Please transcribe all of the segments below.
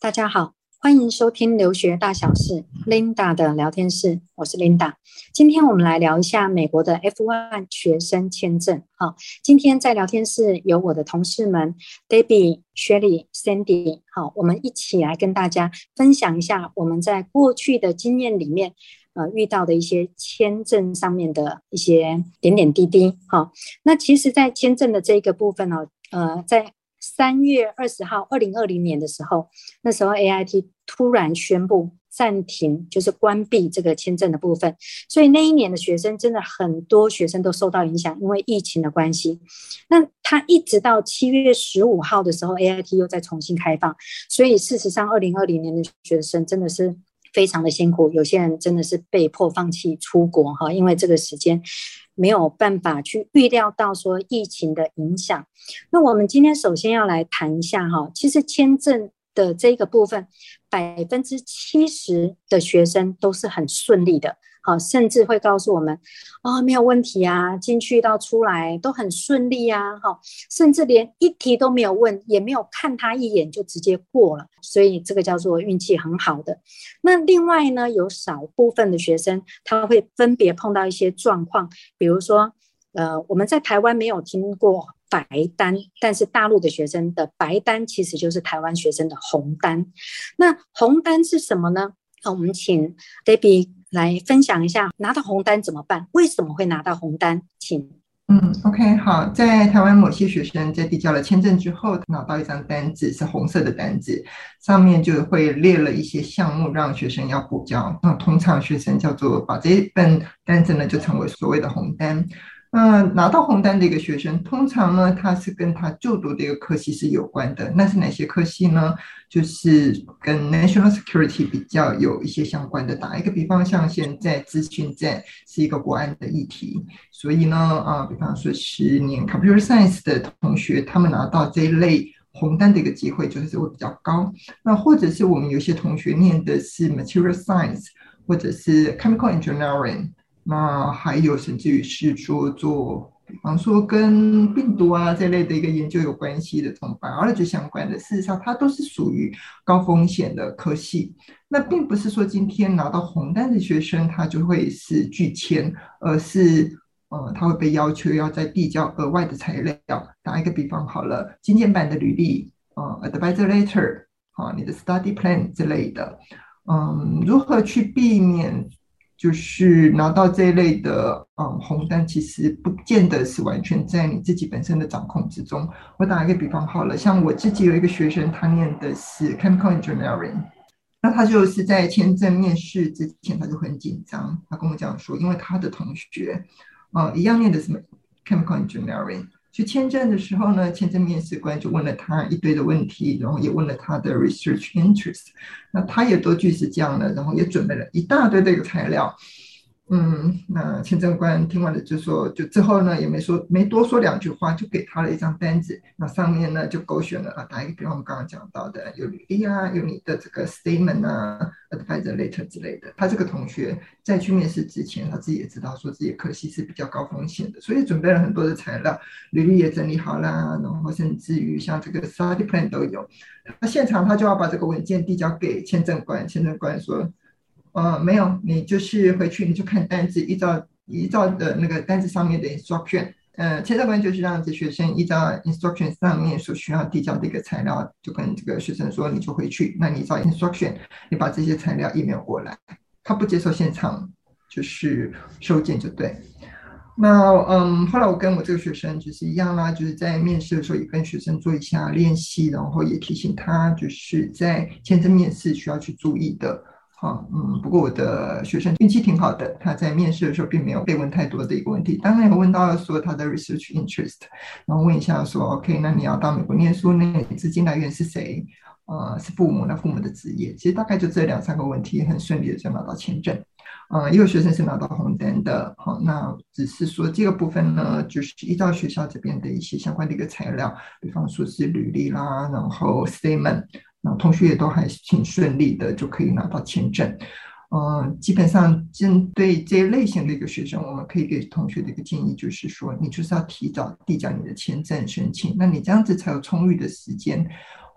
大家好，欢迎收听留学大小事，Linda 的聊天室，我是 Linda。今天我们来聊一下美国的 F1 学生签证。好，今天在聊天室有我的同事们 Debbie、Shelly、Sandy。好，我们一起来跟大家分享一下我们在过去的经验里面，呃，遇到的一些签证上面的一些点点滴滴。好，那其实，在签证的这个部分呢，呃，在三月二十号，二零二零年的时候，那时候 AIT 突然宣布暂停，就是关闭这个签证的部分，所以那一年的学生真的很多学生都受到影响，因为疫情的关系。那他一直到七月十五号的时候，AIT 又再重新开放，所以事实上，二零二零年的学生真的是非常的辛苦，有些人真的是被迫放弃出国哈，因为这个时间。没有办法去预料到说疫情的影响。那我们今天首先要来谈一下哈，其实签证的这个部分，百分之七十的学生都是很顺利的。好，甚至会告诉我们，啊、没有问题啊，进去到出来都很顺利啊，哈，甚至连一题都没有问，也没有看他一眼就直接过了，所以这个叫做运气很好的。那另外呢，有少部分的学生他会分别碰到一些状况，比如说，呃，我们在台湾没有听过白单，但是大陆的学生的白单其实就是台湾学生的红单。那红单是什么呢？那我们请 Debbie。来分享一下拿到红单怎么办？为什么会拿到红单？请。嗯，OK，好，在台湾某些学生在递交了签证之后，拿到一张单子，是红色的单子，上面就会列了一些项目让学生要补交。那通常学生叫做把这份单子呢，就成为所谓的红单。那拿到红单的一个学生，通常呢，他是跟他就读的一个科系是有关的。那是哪些科系呢？就是跟 national security 比较有一些相关的。打一个比方，像现在资讯战是一个国安的议题，所以呢，啊，比方说十年 computer science 的同学，他们拿到这一类红单的一个机会就是会比较高。那或者是我们有些同学念的是 material science，或者是 chemical engineering。那还有甚至于是说做，比方说跟病毒啊这类的一个研究有关系的，同 biology 相关的，事实上它都是属于高风险的科系。那并不是说今天拿到红单的学生他就会是拒签，而是呃他会被要求要再递交额外的材料。打一个比方好了，精简版的履历，呃，advisor letter，啊，你的 study plan 之类的，嗯，如何去避免？就是拿到这一类的嗯红单，其实不见得是完全在你自己本身的掌控之中。我打一个比方好了，像我自己有一个学生，他念的是 chemical engineering，那他就是在签证面试之前他就很紧张，他跟我讲说，因为他的同学啊一样念的什么 chemical engineering。去签证的时候呢，签证面试官就问了他一堆的问题，然后也问了他的 research interest，那他也都据实讲了，然后也准备了一大堆这个材料。嗯，那签证官听完了就说，就之后呢也没说，没多说两句话，就给他了一张单子。那上面呢就勾选了啊，打一个比方，我们刚刚讲到的有履历啊，有你的这个 statement 啊，advisor letter 之类的。他这个同学在去面试之前，他自己也知道说自己科系是比较高风险的，所以准备了很多的材料，履历也整理好啦，然后甚至于像这个 study plan 都有。那现场他就要把这个文件递交给签证官，签证官说。呃，没有，你就是回去你就看单子，依照依照的那个单子上面的 instruction，呃，签证官就是让这学生依照 instruction 上面所需要递交的一个材料，就跟这个学生说，你就回去，那你照 instruction，你把这些材料 email 过来，他不接受现场就是收件就对。那嗯，后来我跟我这个学生就是一样啦，就是在面试的时候也跟学生做一下练习，然后也提醒他就是在签证面试需要去注意的。好，嗯，不过我的学生运气挺好的，他在面试的时候并没有被问太多的一个问题。当然有问到说他的 research interest，然后问一下说，OK，那你要到美国念书，那你资金来源是谁？呃，是父母，那父母的职业，其实大概就这两三个问题，很顺利的就拿到签证。呃，也有学生是拿到红单的，好，那只是说这个部分呢，就是依照学校这边的一些相关的一个材料，比方说是履历啦，然后 statement。那同学也都还挺顺利的，就可以拿到签证。嗯，基本上针对这一类型的一个学生，我们可以给同学的一个建议就是说，你就是要提早递交你的签证申请，那你这样子才有充裕的时间。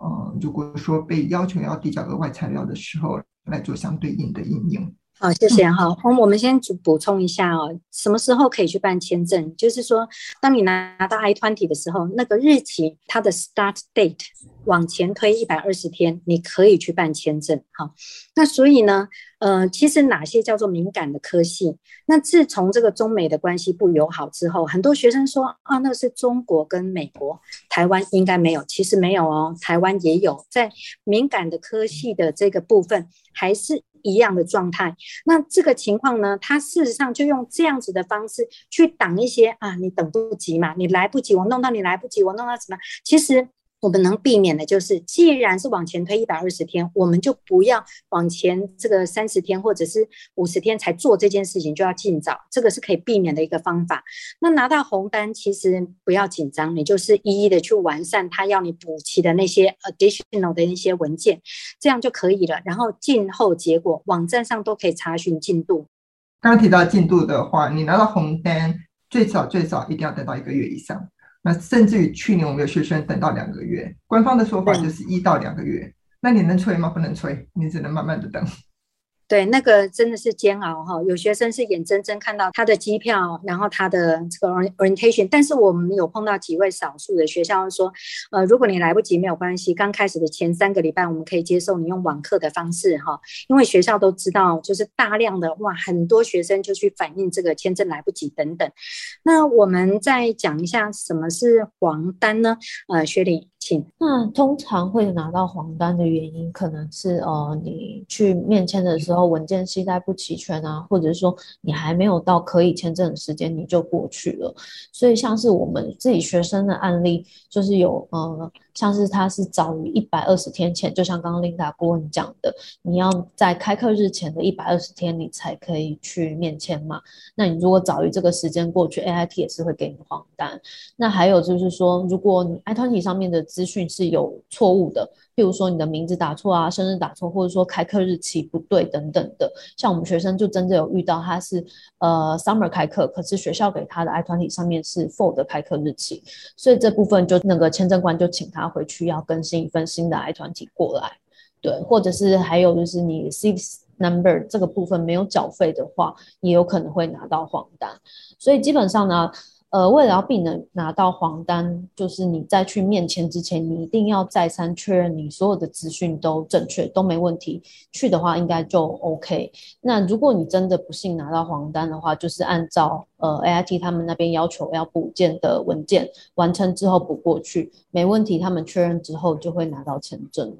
嗯，如果说被要求要递交额外材料的时候，来做相对应的应用。好，谢谢哈。我我们先补充一下哦，什么时候可以去办签证？就是说，当你拿到 I-20 的时候，那个日期它的 start date 往前推一百二十天，你可以去办签证。好，那所以呢，呃，其实哪些叫做敏感的科系？那自从这个中美的关系不友好之后，很多学生说啊，那是中国跟美国，台湾应该没有。其实没有哦，台湾也有，在敏感的科系的这个部分还是。一样的状态，那这个情况呢，他事实上就用这样子的方式去挡一些啊，你等不及嘛，你来不及，我弄到你来不及，我弄到什么？其实。我们能避免的就是，既然是往前推一百二十天，我们就不要往前这个三十天或者是五十天才做这件事情，就要尽早，这个是可以避免的一个方法。那拿到红单，其实不要紧张，你就是一一的去完善他要你补齐的那些 additional 的一些文件，这样就可以了。然后静候结果，网站上都可以查询进度。刚刚提到进度的话，你拿到红单，最少最少一定要等到一个月以上。那甚至于去年我们有学生等到两个月，官方的说法就是一到两个月。那你能催吗？不能催，你只能慢慢的等。对，那个真的是煎熬哈。有学生是眼睁睁看到他的机票，然后他的这个 orientation。但是我们有碰到几位少数的学校说，呃，如果你来不及没有关系，刚开始的前三个礼拜我们可以接受你用网课的方式哈，因为学校都知道，就是大量的哇，很多学生就去反映这个签证来不及等等。那我们再讲一下什么是黄单呢？呃，薛莉。那通常会拿到黄单的原因，可能是呃，你去面签的时候然后文件携带不齐全啊，或者说你还没有到可以签证的时间你就过去了。所以像是我们自己学生的案例，就是有呃。像是他是早于一百二十天前，就像刚刚 Linda 顾问讲的，你要在开课日前的一百二十天，你才可以去面签嘛。那你如果早于这个时间过去，AIT 也是会给你黄单。那还有就是说，如果你 I-20 上面的资讯是有错误的。譬如说你的名字打错啊，生日打错，或者说开课日期不对等等的，像我们学生就真的有遇到，他是呃 summer 开课，可是学校给他的 i 团体上面是 fall 的开课日期，所以这部分就那个签证官就请他回去要更新一份新的 i 团体过来，对，或者是还有就是你 seat number 这个部分没有缴费的话，也有可能会拿到黄单，所以基本上呢。呃，为了要避免拿到黄单，就是你在去面签之前，你一定要再三确认你所有的资讯都正确，都没问题。去的话应该就 OK。那如果你真的不幸拿到黄单的话，就是按照呃 AIT 他们那边要求要补件的文件完成之后补过去，没问题。他们确认之后就会拿到签证了。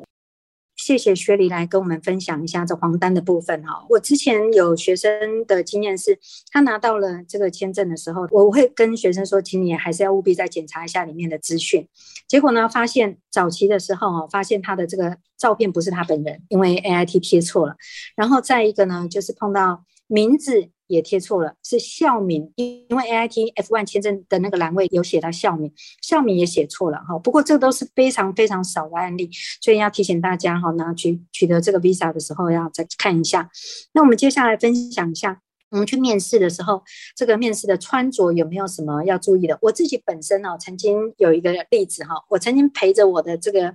谢谢薛黎来跟我们分享一下这黄单的部分哈。我之前有学生的经验是，他拿到了这个签证的时候，我会跟学生说，请你还是要务必再检查一下里面的资讯。结果呢，发现早期的时候哦，发现他的这个照片不是他本人，因为 AIT 贴错了。然后再一个呢，就是碰到名字。也贴错了，是校名，因为 A I T F One 签证的那个栏位有写到校名，校名也写错了哈。不过这都是非常非常少的案例，所以要提醒大家哈，那取取得这个 visa 的时候要再看一下。那我们接下来分享一下，我们去面试的时候，这个面试的穿着有没有什么要注意的？我自己本身哦，曾经有一个例子哈，我曾经陪着我的这个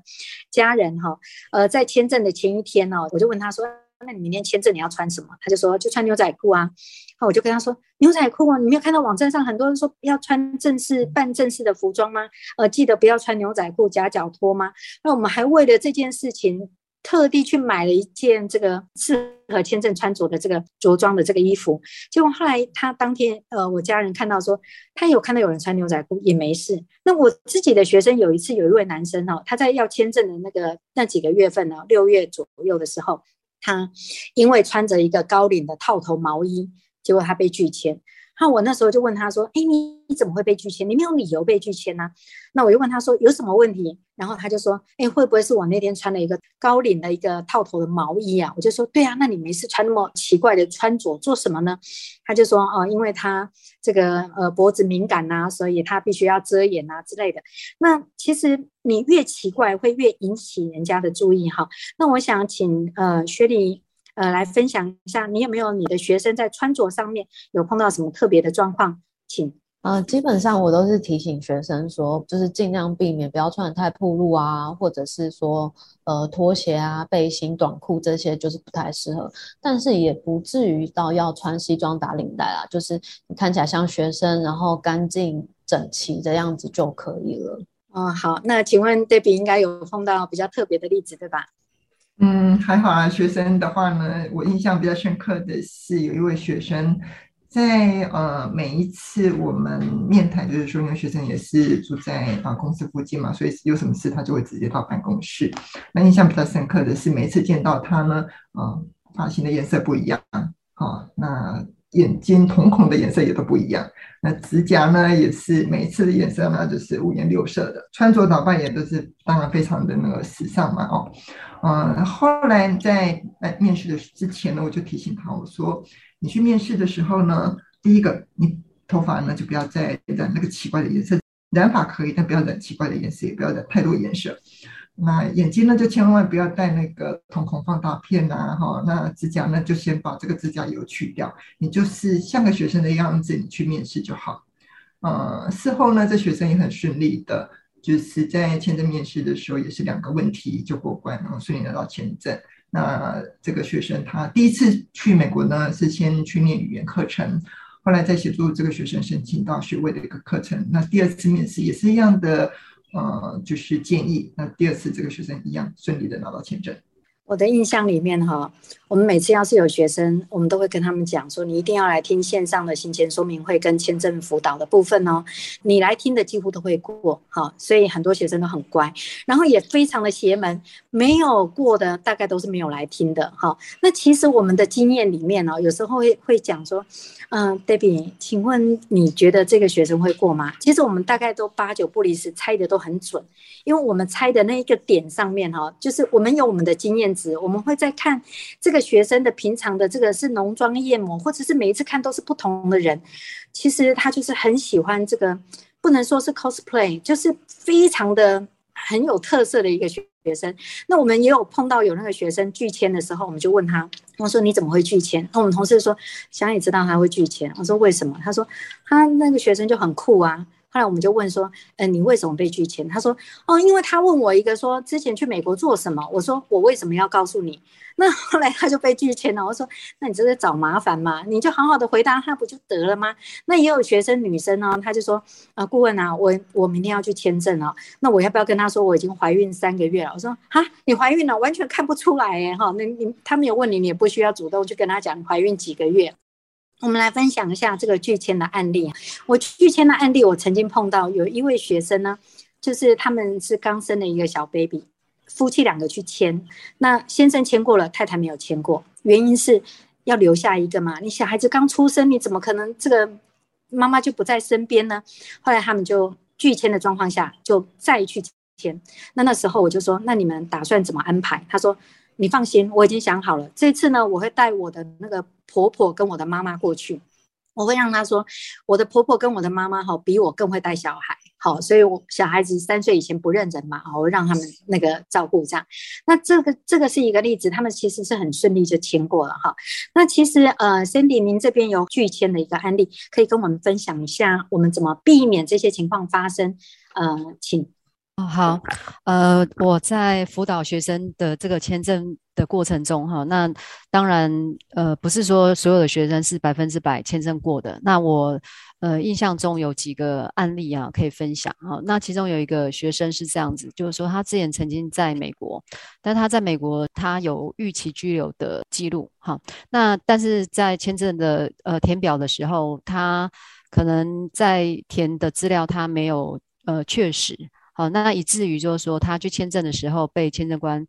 家人哈，呃，在签证的前一天哦，我就问他说。那你明天签证你要穿什么？他就说就穿牛仔裤啊。那我就跟他说牛仔裤啊，你没有看到网站上很多人说要穿正式、办正式的服装吗？呃，记得不要穿牛仔裤夹脚拖吗？那我们还为了这件事情特地去买了一件这个适合签证穿着的这个着装的这个衣服。结果后来他当天呃，我家人看到说他有看到有人穿牛仔裤也没事。那我自己的学生有一次有一位男生哦，他在要签证的那个那几个月份呢，六月左右的时候。他因为穿着一个高领的套头毛衣，结果他被拒签。那我那时候就问他说：“哎，你你怎么会被拒签？你没有理由被拒签呢？”那我就问他说：“有什么问题？”然后他就说：“哎，会不会是我那天穿了一个高领的一个套头的毛衣啊？”我就说：“对啊，那你没事穿那么奇怪的穿着做什么呢？”他就说：“哦，因为他这个呃脖子敏感呐，所以他必须要遮掩啊之类的。”那其实你越奇怪，会越引起人家的注意哈。那我想请呃雪莉。呃，来分享一下，你有没有你的学生在穿着上面有碰到什么特别的状况？请。呃，基本上我都是提醒学生说，就是尽量避免不要穿的太暴露啊，或者是说，呃，拖鞋啊、背心、短裤这些就是不太适合。但是也不至于到要穿西装打领带啦，就是你看起来像学生，然后干净整齐这样子就可以了。哦，好，那请问 Debbie 应该有碰到比较特别的例子，对吧？嗯，还好啊。学生的话呢，我印象比较深刻的是有一位学生在呃每一次我们面谈，就是说因为学生也是住在啊公司附近嘛，所以有什么事他就会直接到办公室。那印象比较深刻的是每一次见到他呢，呃，发型的颜色不一样，啊，那眼睛瞳孔的颜色也都不一样。那指甲呢也是每一次的颜色呢就是五颜六色的，穿着打扮也都是当然非常的那个时尚嘛，哦。嗯，后来在来面试的之前呢，我就提醒他，我说你去面试的时候呢，第一个你头发呢就不要再染那个奇怪的颜色，染发可以，但不要染奇怪的颜色，也不要染太多颜色。那眼睛呢就千万不要戴那个瞳孔放大片呐，哈，那指甲呢就先把这个指甲油去掉，你就是像个学生的样子，你去面试就好。呃，事后呢，这学生也很顺利的。就是在签证面试的时候，也是两个问题就过关，然后顺利拿到签证。那这个学生他第一次去美国呢，是先去念语言课程，后来再协助这个学生申请到学位的一个课程。那第二次面试也是一样的，呃，就是建议。那第二次这个学生一样顺利的拿到签证。我的印象里面哈，我们每次要是有学生，我们都会跟他们讲说，你一定要来听线上的行前说明会跟签证辅导的部分哦。你来听的几乎都会过，哈，所以很多学生都很乖，然后也非常的邪门，没有过的大概都是没有来听的，哈。那其实我们的经验里面哦，有时候会会讲说，嗯，Debbie，请问你觉得这个学生会过吗？其实我们大概都八九不离十，猜的都很准，因为我们猜的那一个点上面哈，就是我们有我们的经验。我们会在看这个学生的平常的这个是浓妆艳抹，或者是每一次看都是不同的人。其实他就是很喜欢这个，不能说是 cosplay，就是非常的很有特色的一个学生。那我们也有碰到有那个学生拒签的时候，我们就问他，我说你怎么会拒签？那我们同事说，想也知道他会拒签。我说为什么？他说他那个学生就很酷啊。后来我们就问说，嗯、呃，你为什么被拒签？他说，哦，因为他问我一个说之前去美国做什么。我说我为什么要告诉你？那后来他就被拒签了。我说，那你这是找麻烦吗？你就好好的回答他不就得了吗？那也有学生女生呢，他就说，啊，顾问啊，我我明天要去签证了，那我要不要跟他说我已经怀孕三个月了？我说，哈，你怀孕了，完全看不出来耶，哈，那你他没有问你，你也不需要主动去跟他讲你怀孕几个月。我们来分享一下这个拒签的案例。我拒签的案例，我曾经碰到有一位学生呢，就是他们是刚生了一个小 baby，夫妻两个去签，那先生签过了，太太没有签过，原因是要留下一个嘛，你小孩子刚出生，你怎么可能这个妈妈就不在身边呢？后来他们就拒签的状况下，就再去签。那那时候我就说，那你们打算怎么安排？他说。你放心，我已经想好了。这次呢，我会带我的那个婆婆跟我的妈妈过去。我会让她说，我的婆婆跟我的妈妈哈，比我更会带小孩。好，所以我小孩子三岁以前不认人嘛，我会让他们那个照顾这样。那这个这个是一个例子，他们其实是很顺利就签过了哈。那其实呃，Sandy，您这边有拒签的一个案例，可以跟我们分享一下，我们怎么避免这些情况发生？呃，请。哦，好，呃，我在辅导学生的这个签证的过程中，哈，那当然，呃，不是说所有的学生是百分之百签证过的。那我，呃，印象中有几个案例啊，可以分享哈。那其中有一个学生是这样子，就是说他之前曾经在美国，但他在美国他有逾期居留的记录，哈。那但是在签证的呃填表的时候，他可能在填的资料他没有呃确实。哦，那以至于就是说，他去签证的时候被签证官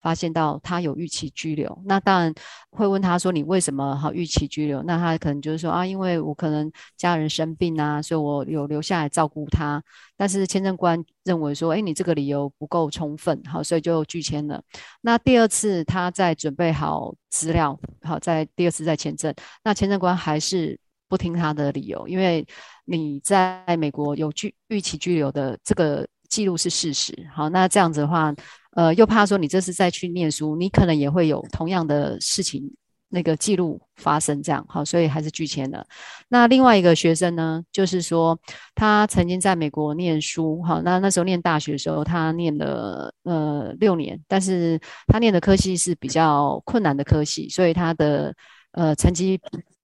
发现到他有逾期拘留，那当然会问他说：“你为什么好逾期拘留？”那他可能就是说：“啊，因为我可能家人生病啊，所以我有留下来照顾他。”但是签证官认为说：“诶，你这个理由不够充分，好，所以就拒签了。”那第二次他在准备好资料，好，在第二次再签证，那签证官还是不听他的理由，因为你在美国有拒逾期拘留的这个记录是事实，好，那这样子的话。呃，又怕说你这次再去念书，你可能也会有同样的事情那个记录发生，这样好，所以还是拒签了。那另外一个学生呢，就是说他曾经在美国念书，好，那那时候念大学的时候，他念了呃六年，但是他念的科系是比较困难的科系，所以他的呃成绩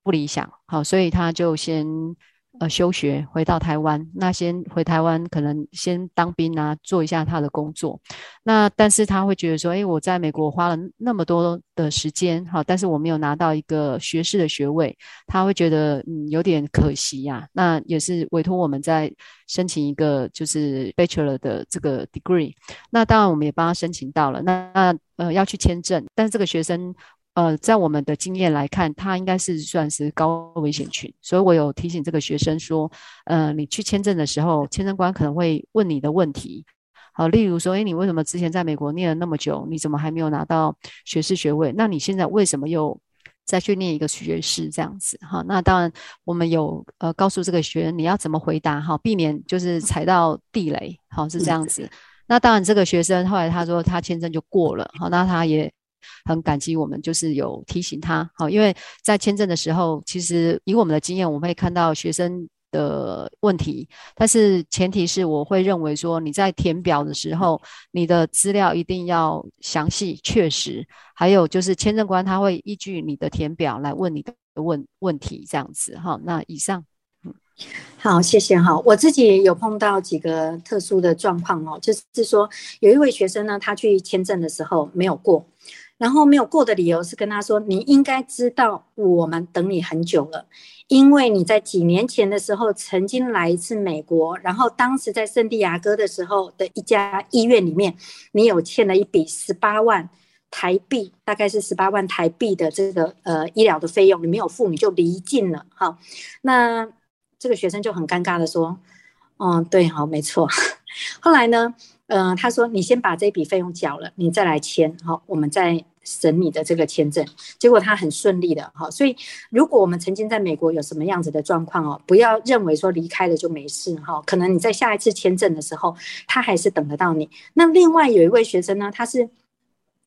不理想，好，所以他就先。呃，休学回到台湾，那先回台湾，可能先当兵啊，做一下他的工作。那但是他会觉得说，诶，我在美国花了那么多的时间，好，但是我没有拿到一个学士的学位，他会觉得嗯有点可惜呀、那也是委托我们在申请一个就是 Bachelor 的这个 degree。那当然我们也帮他申请到了。那那呃要去签证，但是这个学生。呃，在我们的经验来看，他应该是算是高危险群，所以我有提醒这个学生说，呃，你去签证的时候，签证官可能会问你的问题，好，例如说，诶，你为什么之前在美国念了那么久，你怎么还没有拿到学士学位？那你现在为什么又再去念一个学士这样子？哈，那当然，我们有呃告诉这个学员你要怎么回答，哈，避免就是踩到地雷，好，是这样子。那当然，这个学生后来他说他签证就过了，好，那他也。很感激我们，就是有提醒他，好，因为在签证的时候，其实以我们的经验，我们会看到学生的问题，但是前提是我会认为说你在填表的时候，你的资料一定要详细确实，还有就是签证官他会依据你的填表来问你的问问题，这样子哈。那以上，嗯，好，谢谢哈。我自己有碰到几个特殊的状况哦，就是说有一位学生呢，他去签证的时候没有过。然后没有过的理由是跟他说：“你应该知道，我们等你很久了，因为你在几年前的时候曾经来一次美国，然后当时在圣地亚哥的时候的一家医院里面，你有欠了一笔十八万台币，大概是十八万台币的这个呃医疗的费用，你没有付，你就离境了。好，那这个学生就很尴尬的说：‘嗯，对，好，没错。’ 后来呢？”嗯、他说：“你先把这笔费用缴了，你再来签，好，我们再审你的这个签证。”结果他很顺利的，好，所以如果我们曾经在美国有什么样子的状况哦，不要认为说离开了就没事哈，可能你在下一次签证的时候，他还是等得到你。那另外有一位学生呢，他是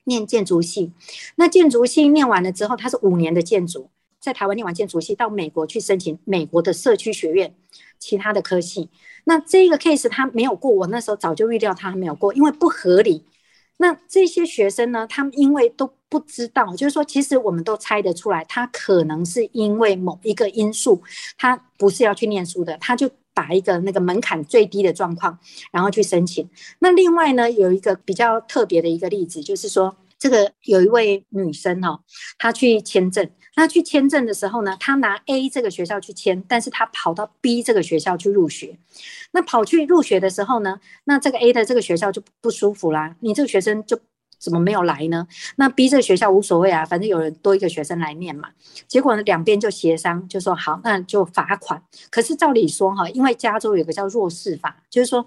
念建筑系，那建筑系念完了之后，他是五年的建筑，在台湾念完建筑系，到美国去申请美国的社区学院，其他的科系。那这个 case 他没有过，我那时候早就预料他还没有过，因为不合理。那这些学生呢，他们因为都不知道，就是说，其实我们都猜得出来，他可能是因为某一个因素，他不是要去念书的，他就打一个那个门槛最低的状况，然后去申请。那另外呢，有一个比较特别的一个例子，就是说，这个有一位女生哦，她去签证。那去签证的时候呢，她拿 A 这个学校去签，但是她跑到 B 这个学校去入学。那跑去入学的时候呢，那这个 A 的这个学校就不舒服啦。你这个学生就怎么没有来呢？那 B 这个学校无所谓啊，反正有人多一个学生来念嘛。结果呢，两边就协商，就说好，那就罚款。可是照理说哈，因为加州有个叫弱势法，就是说。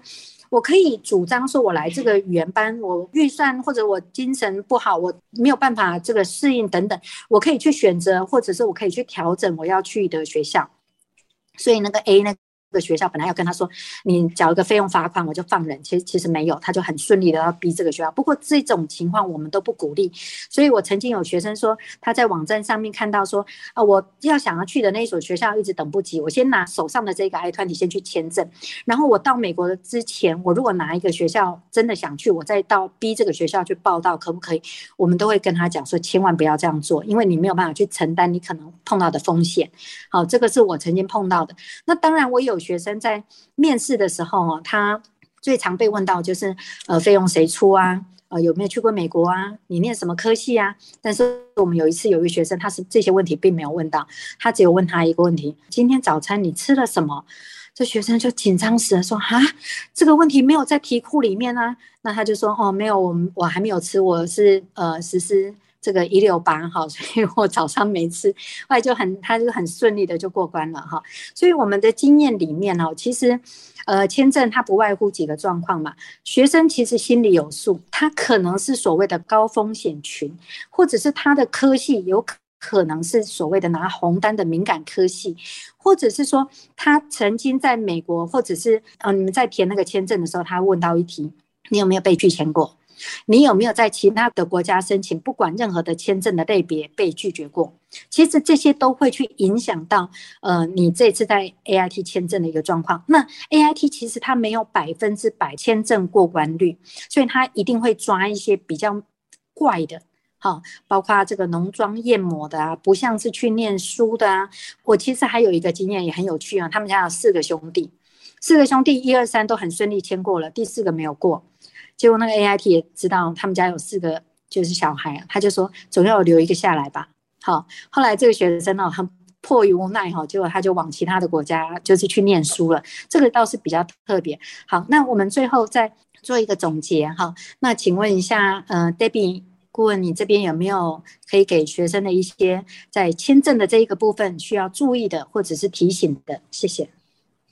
我可以主张说，我来这个语言班，我预算或者我精神不好，我没有办法这个适应等等，我可以去选择，或者是我可以去调整我要去的学校。所以那个 A 呢？个学校本来要跟他说，你缴一个费用罚款，我就放人。其实其实没有，他就很顺利的要逼这个学校。不过这种情况我们都不鼓励。所以我曾经有学生说，他在网站上面看到说，啊，我要想要去的那所学校一直等不及，我先拿手上的这个 I-20 先去签证，然后我到美国的之前，我如果拿一个学校真的想去，我再到逼这个学校去报到，可不可以？我们都会跟他讲说，千万不要这样做，因为你没有办法去承担你可能碰到的风险。好，这个是我曾经碰到的。那当然我有。学生在面试的时候，他最常被问到就是，呃，费用谁出啊？呃，有没有去过美国啊？你念什么科系啊？但是我们有一次有一个学生，他是这些问题并没有问到，他只有问他一个问题：今天早餐你吃了什么？这学生就紧张死了，说：“哈，这个问题没有在题库里面啊。”那他就说：“哦，没有，我我还没有吃，我是呃实施这个一六八哈，所以我早上没吃。”后来就很，他就很顺利的就过关了哈。所以我们的经验里面哦，其实呃签证它不外乎几个状况嘛。学生其实心里有数，他可能是所谓的高风险群，或者是他的科系有可。可能是所谓的拿红单的敏感科系，或者是说他曾经在美国，或者是呃你们在填那个签证的时候，他问到一题，你有没有被拒签过？你有没有在其他的国家申请，不管任何的签证的类别被拒绝过？其实这些都会去影响到呃你这次在 AIT 签证的一个状况。那 AIT 其实它没有百分之百签证过关率，所以它一定会抓一些比较怪的。好，包括这个浓妆艳抹的啊，不像是去念书的啊。我其实还有一个经验也很有趣啊，他们家有四个兄弟，四个兄弟一二三都很顺利签过了，第四个没有过。结果那个 AIT 也知道他们家有四个就是小孩，他就说总要留一个下来吧。好，后来这个学生呢，很迫于无奈哈，结果他就往其他的国家就是去念书了。这个倒是比较特别。好，那我们最后再做一个总结哈。那请问一下，呃，Debbie。顾问，你这边有没有可以给学生的一些在签证的这一个部分需要注意的，或者是提醒的？谢谢。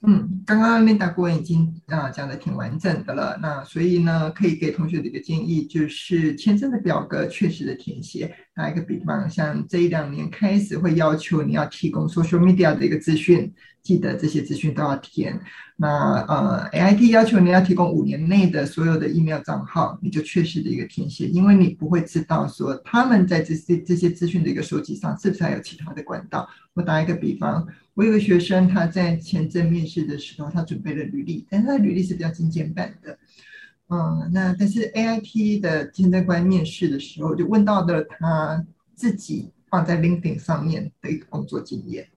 嗯，刚刚 Linda 顾问已经啊讲的挺完整的了，那所以呢，可以给同学的一个建议就是，签证的表格确实的填写。打一个比方，像这一两年开始会要求你要提供 social media 的一个资讯。记得这些资讯都要填。那呃，AIT 要求你要提供五年内的所有的 email 账号，你就确实的一个填写，因为你不会知道说他们在这些这些资讯的一个收集上是不是还有其他的管道。我打一个比方，我有个学生他在签证面试的时候，他准备了履历，但他的履历是比较精简版的。嗯，那但是 AIT 的签证官面试的时候就问到的他自己放在 LinkedIn 上面的一个工作经验。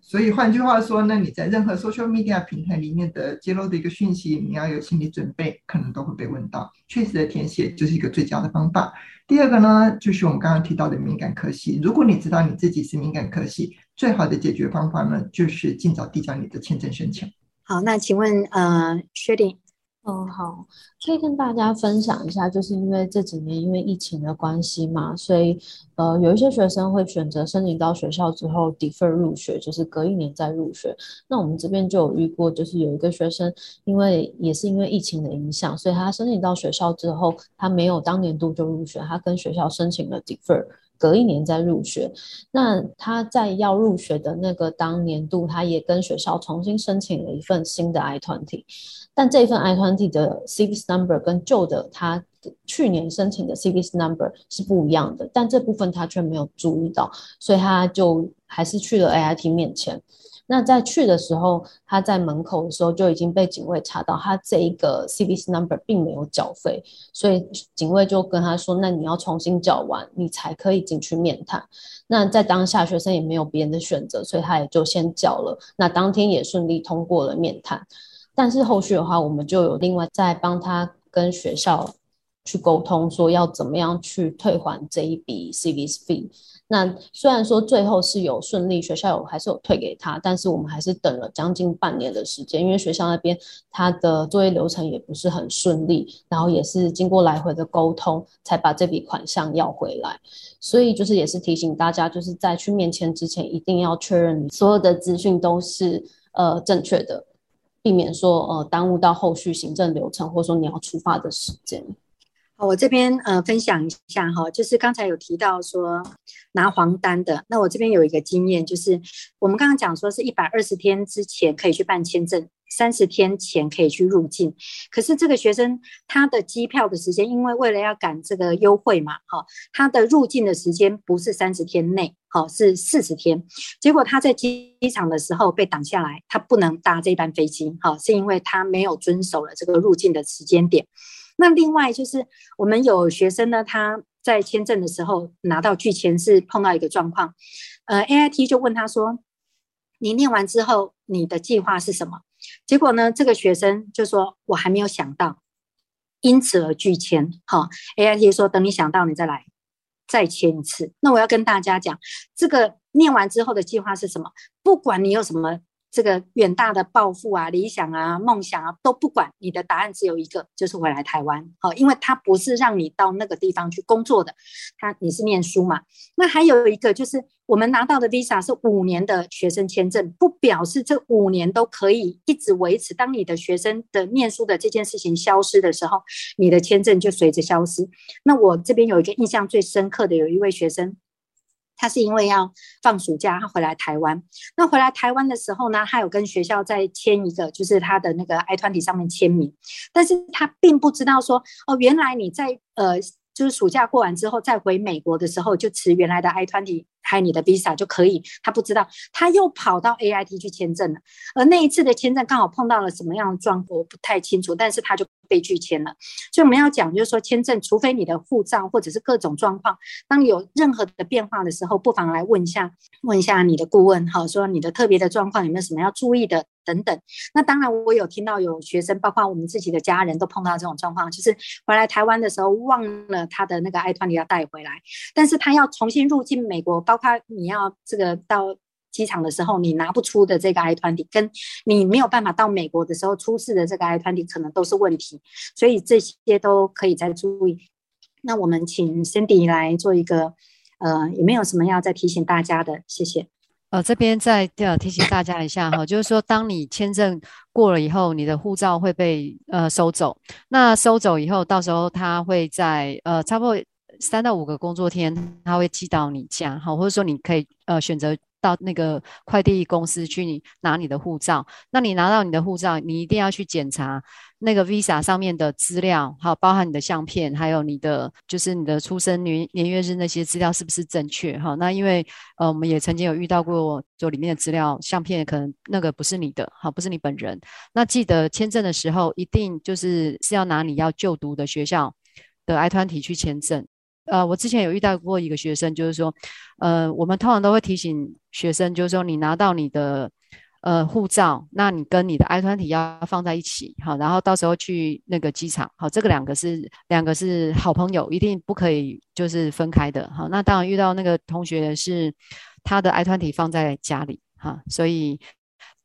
所以换句话说呢，你在任何 social media 平台里面的揭露的一个讯息，你要有心理准备，可能都会被问到。确实的填写就是一个最佳的方法。第二个呢，就是我们刚刚提到的敏感科系。如果你知道你自己是敏感科系，最好的解决方法呢，就是尽早递交你的签证申请。好，那请问呃，Shirley。嗯，好，可以跟大家分享一下，就是因为这几年因为疫情的关系嘛，所以呃有一些学生会选择申请到学校之后 defer 入学，就是隔一年再入学。那我们这边就有遇过，就是有一个学生，因为也是因为疫情的影响，所以他申请到学校之后，他没有当年度就入学，他跟学校申请了 defer。隔一年再入学，那他在要入学的那个当年度，他也跟学校重新申请了一份新的 I 团体但这份 I 团体的 CVS number 跟旧的他去年申请的 CVS number 是不一样的，但这部分他却没有注意到，所以他就还是去了 AIT 面前。那在去的时候，他在门口的时候就已经被警卫查到，他这一个 CVC number 并没有缴费，所以警卫就跟他说：“那你要重新缴完，你才可以进去面谈。”那在当下，学生也没有别人的选择，所以他也就先缴了。那当天也顺利通过了面谈，但是后续的话，我们就有另外再帮他跟学校去沟通，说要怎么样去退还这一笔 CVC fee。那虽然说最后是有顺利，学校有还是有退给他，但是我们还是等了将近半年的时间，因为学校那边他的作业流程也不是很顺利，然后也是经过来回的沟通，才把这笔款项要回来。所以就是也是提醒大家，就是在去面签之前，一定要确认所有的资讯都是呃正确的，避免说呃耽误到后续行政流程，或者说你要出发的时间。我这边呃分享一下哈，就是刚才有提到说拿黄单的，那我这边有一个经验，就是我们刚刚讲说是一百二十天之前可以去办签证，三十天前可以去入境。可是这个学生他的机票的时间，因为为了要赶这个优惠嘛，哈，他的入境的时间不是三十天内，好，是四十天。结果他在机场的时候被挡下来，他不能搭这班飞机，好，是因为他没有遵守了这个入境的时间点。那另外就是我们有学生呢，他在签证的时候拿到拒签是碰到一个状况，呃，AIT 就问他说：“你念完之后你的计划是什么？”结果呢，这个学生就说：“我还没有想到，因此而拒签。”好，AIT 说：“等你想到，你再来再签一次。”那我要跟大家讲，这个念完之后的计划是什么？不管你有什么。这个远大的抱负啊、理想啊、梦想啊都不管，你的答案只有一个，就是回来台湾。好，因为他不是让你到那个地方去工作的，他你是念书嘛。那还有一个就是，我们拿到的 Visa 是五年的学生签证，不表示这五年都可以一直维持。当你的学生的念书的这件事情消失的时候，你的签证就随着消失。那我这边有一个印象最深刻的，有一位学生。他是因为要放暑假，他回来台湾。那回来台湾的时候呢，他有跟学校再签一个，就是他的那个 I-20 上面签名。但是他并不知道说，哦，原来你在呃，就是暑假过完之后再回美国的时候，就持原来的 I-20 开你的 Visa 就可以。他不知道，他又跑到 AIT 去签证了。而那一次的签证刚好碰到了什么样的状况，我不太清楚。但是他就。被拒签了，所以我们要讲，就是说签证，除非你的护照或者是各种状况，当有任何的变化的时候，不妨来问一下，问一下你的顾问，好，说你的特别的状况有没有什么要注意的等等。那当然，我有听到有学生，包括我们自己的家人都碰到这种状况，就是回来台湾的时候忘了他的那个 i 团你要带回来，但是他要重新入境美国，包括你要这个到。机场的时候，你拿不出的这个 I-20，跟你没有办法到美国的时候出示的这个 I-20，可能都是问题，所以这些都可以再注意。那我们请 Cindy 来做一个，呃，有没有什么要再提醒大家的？谢谢。呃，这边再呃提醒大家一下哈，就是说，当你签证过了以后，你的护照会被呃收走。那收走以后，到时候他会在呃差不多三到五个工作天，他会寄到你家，好，或者说你可以呃选择。到那个快递公司去拿你的护照，那你拿到你的护照，你一定要去检查那个 Visa 上面的资料，好，包含你的相片，还有你的就是你的出生年年月日那些资料是不是正确？哈，那因为呃我们也曾经有遇到过，就里面的资料相片可能那个不是你的，哈，不是你本人。那记得签证的时候一定就是是要拿你要就读的学校的 I 团体去签证。呃，我之前有遇到过一个学生，就是说，呃，我们通常都会提醒学生，就是说，你拿到你的呃护照，那你跟你的 i 团体要放在一起，好，然后到时候去那个机场，好，这个两个是两个是好朋友，一定不可以就是分开的，好，那当然遇到那个同学是他的 i 团体放在家里，哈，所以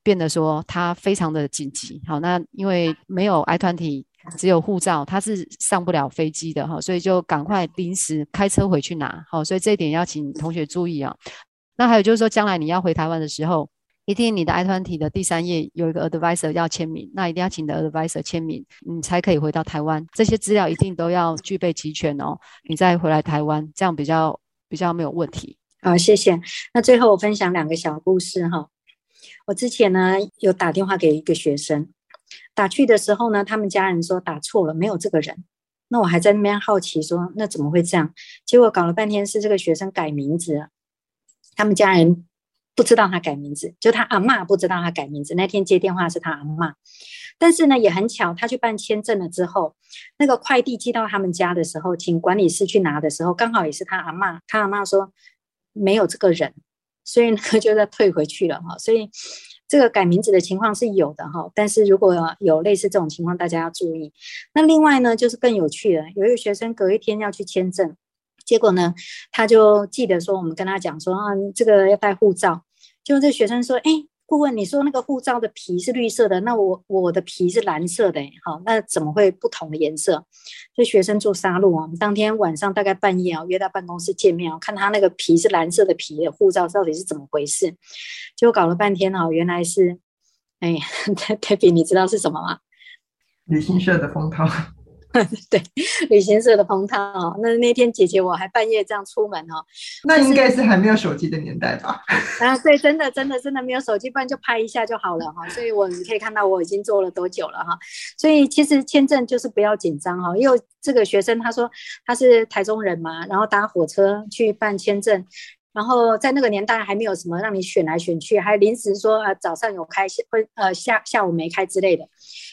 变得说他非常的紧急，好，那因为没有 i 团体。只有护照，他是上不了飞机的哈，所以就赶快临时开车回去拿。好，所以这一点要请同学注意啊。那还有就是说，将来你要回台湾的时候，一定你的 I-20 的第三页有一个 advisor 要签名，那一定要请你的 advisor 签名，你才可以回到台湾。这些资料一定都要具备齐全哦，你再回来台湾，这样比较比较没有问题。好，谢谢。那最后我分享两个小故事哈。我之前呢有打电话给一个学生。打去的时候呢，他们家人说打错了，没有这个人。那我还在那边好奇说，那怎么会这样？结果搞了半天是这个学生改名字，他们家人不知道他改名字，就他阿嬷不知道他改名字。那天接电话是他阿嬷，但是呢也很巧，他去办签证了之后，那个快递寄到他们家的时候，请管理室去拿的时候，刚好也是他阿嬷。他阿嬷说没有这个人，所以呢就再退回去了哈。所以。这个改名字的情况是有的哈，但是如果有类似这种情况，大家要注意。那另外呢，就是更有趣的，有一个学生隔一天要去签证，结果呢，他就记得说，我们跟他讲说啊，这个要带护照，就这学生说，哎。顾问，你说那个护照的皮是绿色的，那我我的皮是蓝色的，好，那怎么会不同的颜色？所以学生做杀戮啊，当天晚上大概半夜啊，约到办公室见面啊，看他那个皮是蓝色的皮的护照到底是怎么回事？结果搞了半天啊，原来是，哎，Debbie，你知道是什么吗？旅行社的封套。对，旅行社的封套哦。那那天姐姐我还半夜这样出门哦。那应该是还没有手机的年代吧？啊，对，真的真的真的没有手机，不然就拍一下就好了哈。所以我你可以看到我已经做了多久了哈。所以其实签证就是不要紧张哈，因为这个学生他说他是台中人嘛，然后搭火车去办签证，然后在那个年代还没有什么让你选来选去，还临时说啊早上有开会，呃下下午没开之类的。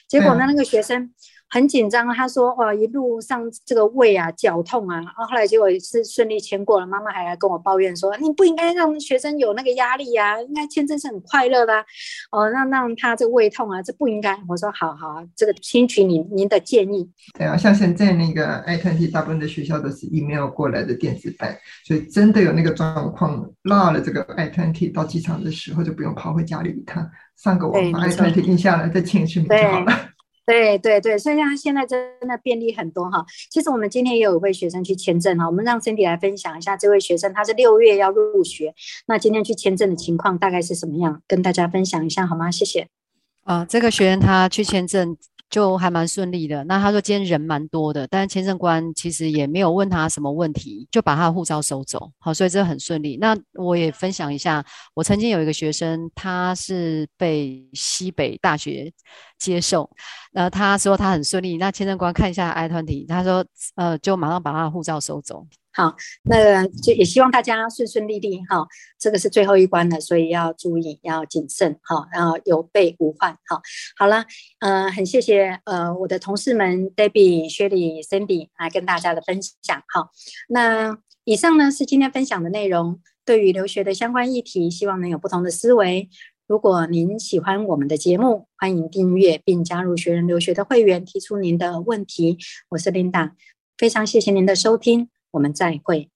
结果呢，那个学生。很紧张。他说：“哇，一路上这个胃啊绞痛啊。”然后后来结果是顺利签过了。妈妈还来跟我抱怨说：“你不应该让学生有那个压力呀、啊，应该签证是很快乐的、啊。”哦，让让他这个胃痛啊，这不应该。我说：“好好，这个听取您您的建议。”对啊，像现在那个 I-20 大部分的学校都是 email 过来的电子版，所以真的有那个状况落了这个 I-20 到机场的时候，就不用跑回家里一趟，上个网把 I-20 印下来再签一次名就好了。对对对，所以他现在真的便利很多哈。其实我们今天也有一位学生去签证哈，我们让 Cindy 来分享一下这位学生，他是六月要入学，那今天去签证的情况大概是什么样，跟大家分享一下好吗？谢谢。啊，这个学员他去签证。就还蛮顺利的。那他说今天人蛮多的，但是签证官其实也没有问他什么问题，就把他的护照收走。好，所以这很顺利。那我也分享一下，我曾经有一个学生，他是被西北大学接受，呃，他说他很顺利。那签证官看一下 I-20，他说呃，就马上把他的护照收走。好，那就也希望大家顺顺利利哈，这个是最后一关了，所以要注意，要谨慎哈，然后有备无患哈。好了，呃，很谢谢呃我的同事们 Debbie、Shirley、Cindy 来跟大家的分享哈。那以上呢是今天分享的内容，对于留学的相关议题，希望能有不同的思维。如果您喜欢我们的节目，欢迎订阅并加入学人留学的会员，提出您的问题。我是 Linda，非常谢谢您的收听。我们再会。